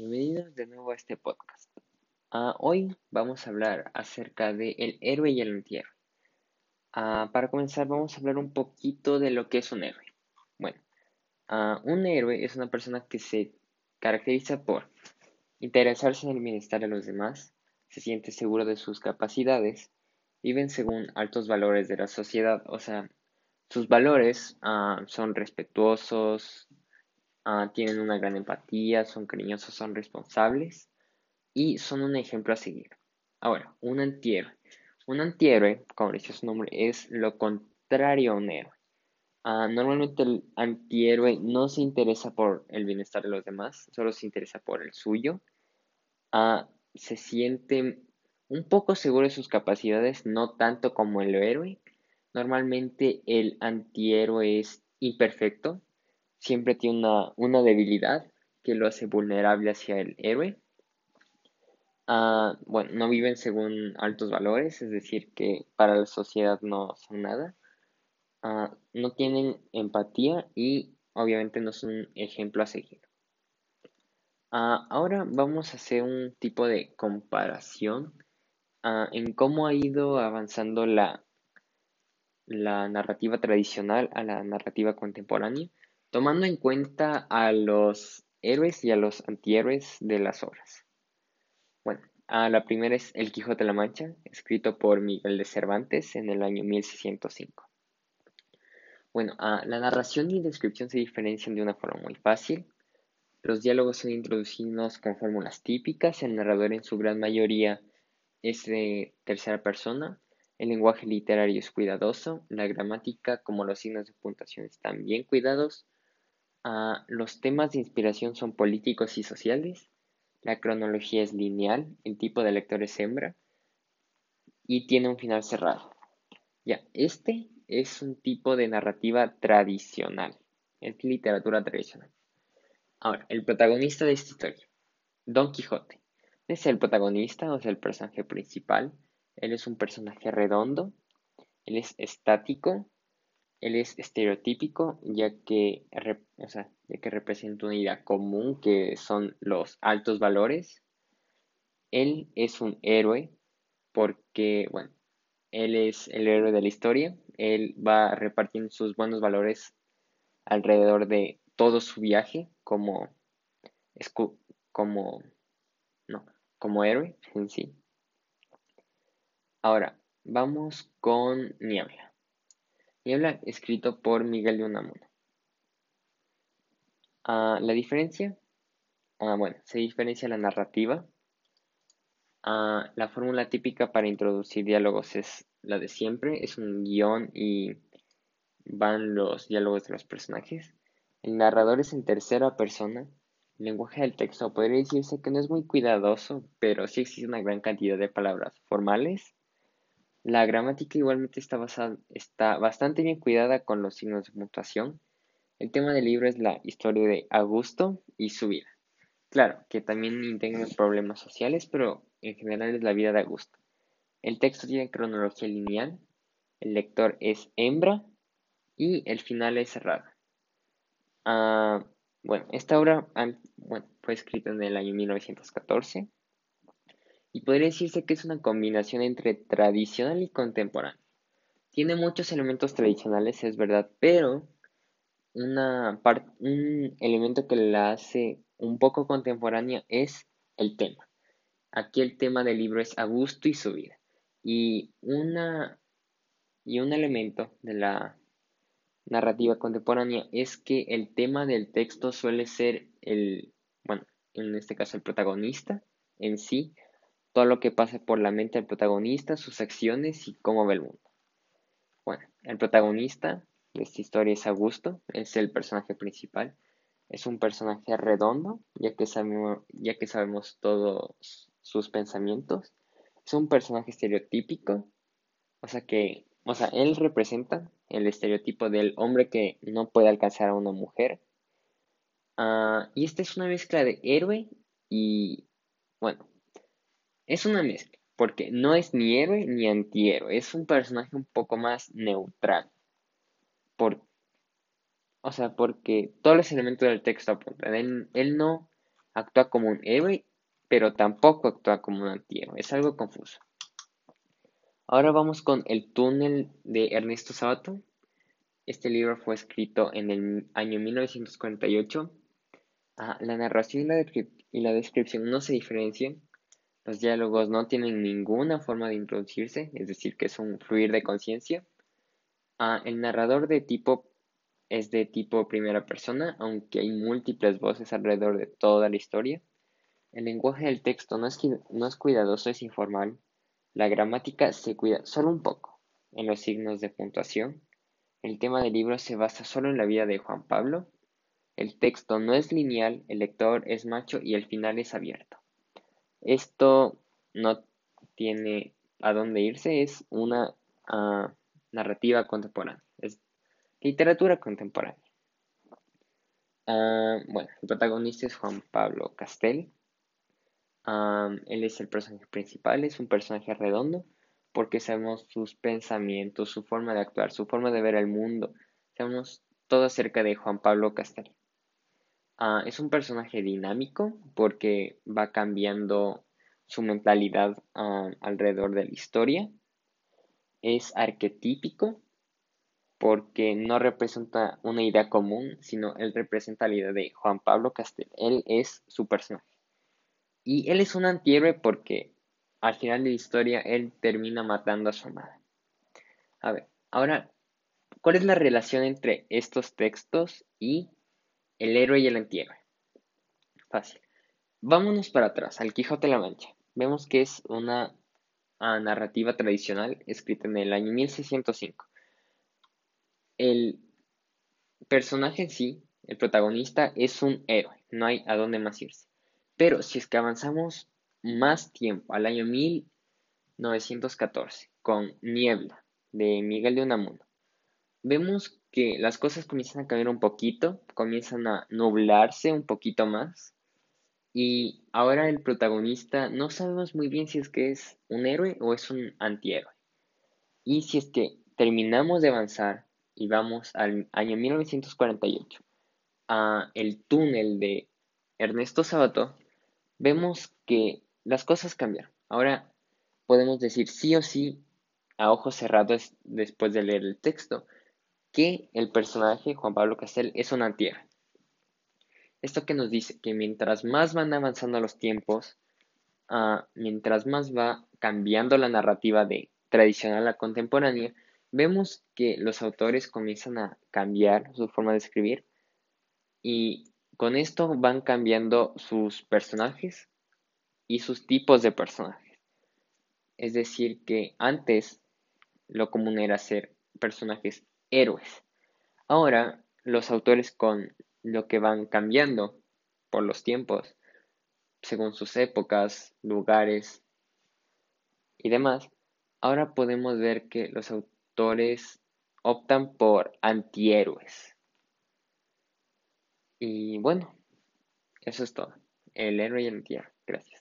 Bienvenidos de nuevo a este podcast. Ah, hoy vamos a hablar acerca de el héroe y el antihéroe. Ah, para comenzar vamos a hablar un poquito de lo que es un héroe. Bueno, ah, un héroe es una persona que se caracteriza por interesarse en el bienestar de los demás, se siente seguro de sus capacidades, viven según altos valores de la sociedad, o sea, sus valores son respetuosos, Ah, tienen una gran empatía, son cariñosos, son responsables y son un ejemplo a seguir. Ahora, un antihéroe. Un antihéroe, como dice su nombre, es lo contrario a un héroe. Ah, normalmente el antihéroe no se interesa por el bienestar de los demás, solo se interesa por el suyo. Ah, se siente un poco seguro de sus capacidades, no tanto como el héroe. Normalmente el antihéroe es imperfecto, siempre tiene una, debilidad que lo hace vulnerable hacia el héroe. Ah, bueno, no viven según altos valores, es decir, que para la sociedad no son nada. Ah, no tienen empatía y obviamente no son un ejemplo a seguir. Ah, ahora vamos a hacer un tipo de comparación en cómo ha ido avanzando la, la narrativa tradicional a la narrativa contemporánea tomando en cuenta a los héroes y a los antihéroes de las obras. Bueno, la primera es El Quijote de la Mancha, escrito por Miguel de Cervantes en el año 1605. Bueno, la narración y descripción se diferencian de una forma muy fácil. Los diálogos son introducidos con fórmulas típicas, el narrador en su gran mayoría es de tercera persona, el lenguaje literario es cuidadoso, la gramática como los signos de puntuación están bien cuidados, Ah, los temas de inspiración son políticos y sociales. La cronología es lineal, el tipo de lector es hembra y tiene un final cerrado. Ya, este es un tipo de narrativa tradicional, es literatura tradicional. Ahora, el protagonista de esta historia, Don Quijote. Es el protagonista, o sea, el personaje principal. Él es un personaje redondo, él es estático, él es estereotípico ya que, ya que representa una idea común que son los altos valores. Él es un héroe porque, bueno, él es el héroe de la historia. Él va repartiendo sus buenos valores alrededor de todo su viaje como, como, no, como héroe en sí. Ahora, vamos con Niebla. Niebla, escrito por Miguel de Unamuno. Ah, la diferencia, ah, bueno, se diferencia la narrativa. Ah, la fórmula típica para introducir diálogos es la de siempre, es un guion y van los diálogos de los personajes. El narrador es en tercera persona. El lenguaje del texto podría decirse que no es muy cuidadoso, pero sí existe una gran cantidad de palabras formales la gramática igualmente está, basada, está bastante bien cuidada con los signos de puntuación. El tema del libro es la historia de Augusto y su vida. Claro, que también integra problemas sociales, pero en general es la vida de Augusto. El texto tiene cronología lineal, el lector es hembra y el final es cerrado. Ah, bueno, esta obra fue escrita en el año 1914 y podría decirse que es una combinación entre tradicional y contemporáneo. Tiene muchos elementos tradicionales, es verdad, pero una un elemento que la hace un poco contemporánea es el tema. Aquí el tema del libro es Augusto y su vida. Y, una, y un elemento de la narrativa contemporánea es que el tema del texto suele ser el, bueno, en este caso el protagonista en sí, todo lo que pasa por la mente del protagonista, sus acciones y cómo ve el mundo. Bueno, el protagonista de esta historia es Augusto, es el personaje principal. Es un personaje redondo, ya que sabemos, ya que sabemos todos sus pensamientos. Es un personaje estereotípico, o sea que, o sea, él representa el estereotipo del hombre que no puede alcanzar a una mujer. Ah, y esta es una mezcla de héroe y, bueno, es una mezcla, porque no es ni héroe ni antihéroe, es un personaje un poco más neutral. Por, o sea, porque todos los elementos del texto apuntan. Él, él no actúa como un héroe, pero tampoco actúa como un antihéroe. Es algo confuso. Ahora vamos con El túnel de Ernesto Sabato. Este libro fue escrito en el año 1948. Ah, la narración y la, descripción no se diferencian. Los diálogos no tienen ninguna forma de introducirse, es decir, que es un fluir de conciencia. Ah, el narrador de tipo es de tipo primera persona, aunque hay múltiples voces alrededor de toda la historia. El lenguaje del texto no es, no es cuidadoso, es informal. La gramática se cuida solo un poco en los signos de puntuación. El tema del libro se basa solo en la vida de Juan Pablo. El texto no es lineal, el lector es macho y el final es abierto. Esto no tiene a dónde irse, es una ah, narrativa contemporánea. Literatura contemporánea. Ah, bueno, el protagonista es Juan Pablo Castel. Ah, él es el personaje principal, es un personaje redondo porque sabemos sus pensamientos, su forma de actuar, su forma de ver el mundo. Sabemos todo acerca de Juan Pablo Castel. Ah, es un personaje dinámico porque va cambiando su mentalidad alrededor de la historia. Es arquetípico porque no representa una idea común, sino él representa la idea de Juan Pablo Castel. Él es su personaje. Y él es un antihéroe porque al final de la historia él termina matando a su madre. A ver, ahora, ¿cuál es la relación entre estos textos y el héroe y el antihéroe? Fácil. Vámonos para atrás, al Quijote de la Mancha. Vemos que es una ah, narrativa tradicional escrita en el año 1605 el personaje en sí, el protagonista, es un héroe, no hay a dónde más irse. Pero si es que avanzamos más tiempo, al año 1914, con Niebla, de Miguel de Unamuno, vemos que las cosas comienzan a cambiar un poquito, comienzan a nublarse un poquito más. Y ahora el protagonista no sabemos muy bien si es que es un héroe o es un antihéroe. Y si es que terminamos de avanzar y vamos al año 1948 a el túnel de Ernesto Sabato, vemos que las cosas cambian. Ahora podemos decir sí o sí, a ojos cerrados después de leer el texto, que el personaje Juan Pablo Castel es un antihéroe. Esto que nos dice que mientras más van avanzando los tiempos, ah, mientras más va cambiando la narrativa de tradicional a contemporánea, vemos que los autores comienzan a cambiar su forma de escribir y con esto van cambiando sus personajes y sus tipos de personajes. Es decir, que antes lo común era ser personajes héroes. Ahora los autores con lo que van cambiando por los tiempos, según sus épocas, lugares y demás, ahora podemos ver que los autores optan por antihéroes. Y bueno, eso es todo. El héroe y el antihéroe. Gracias.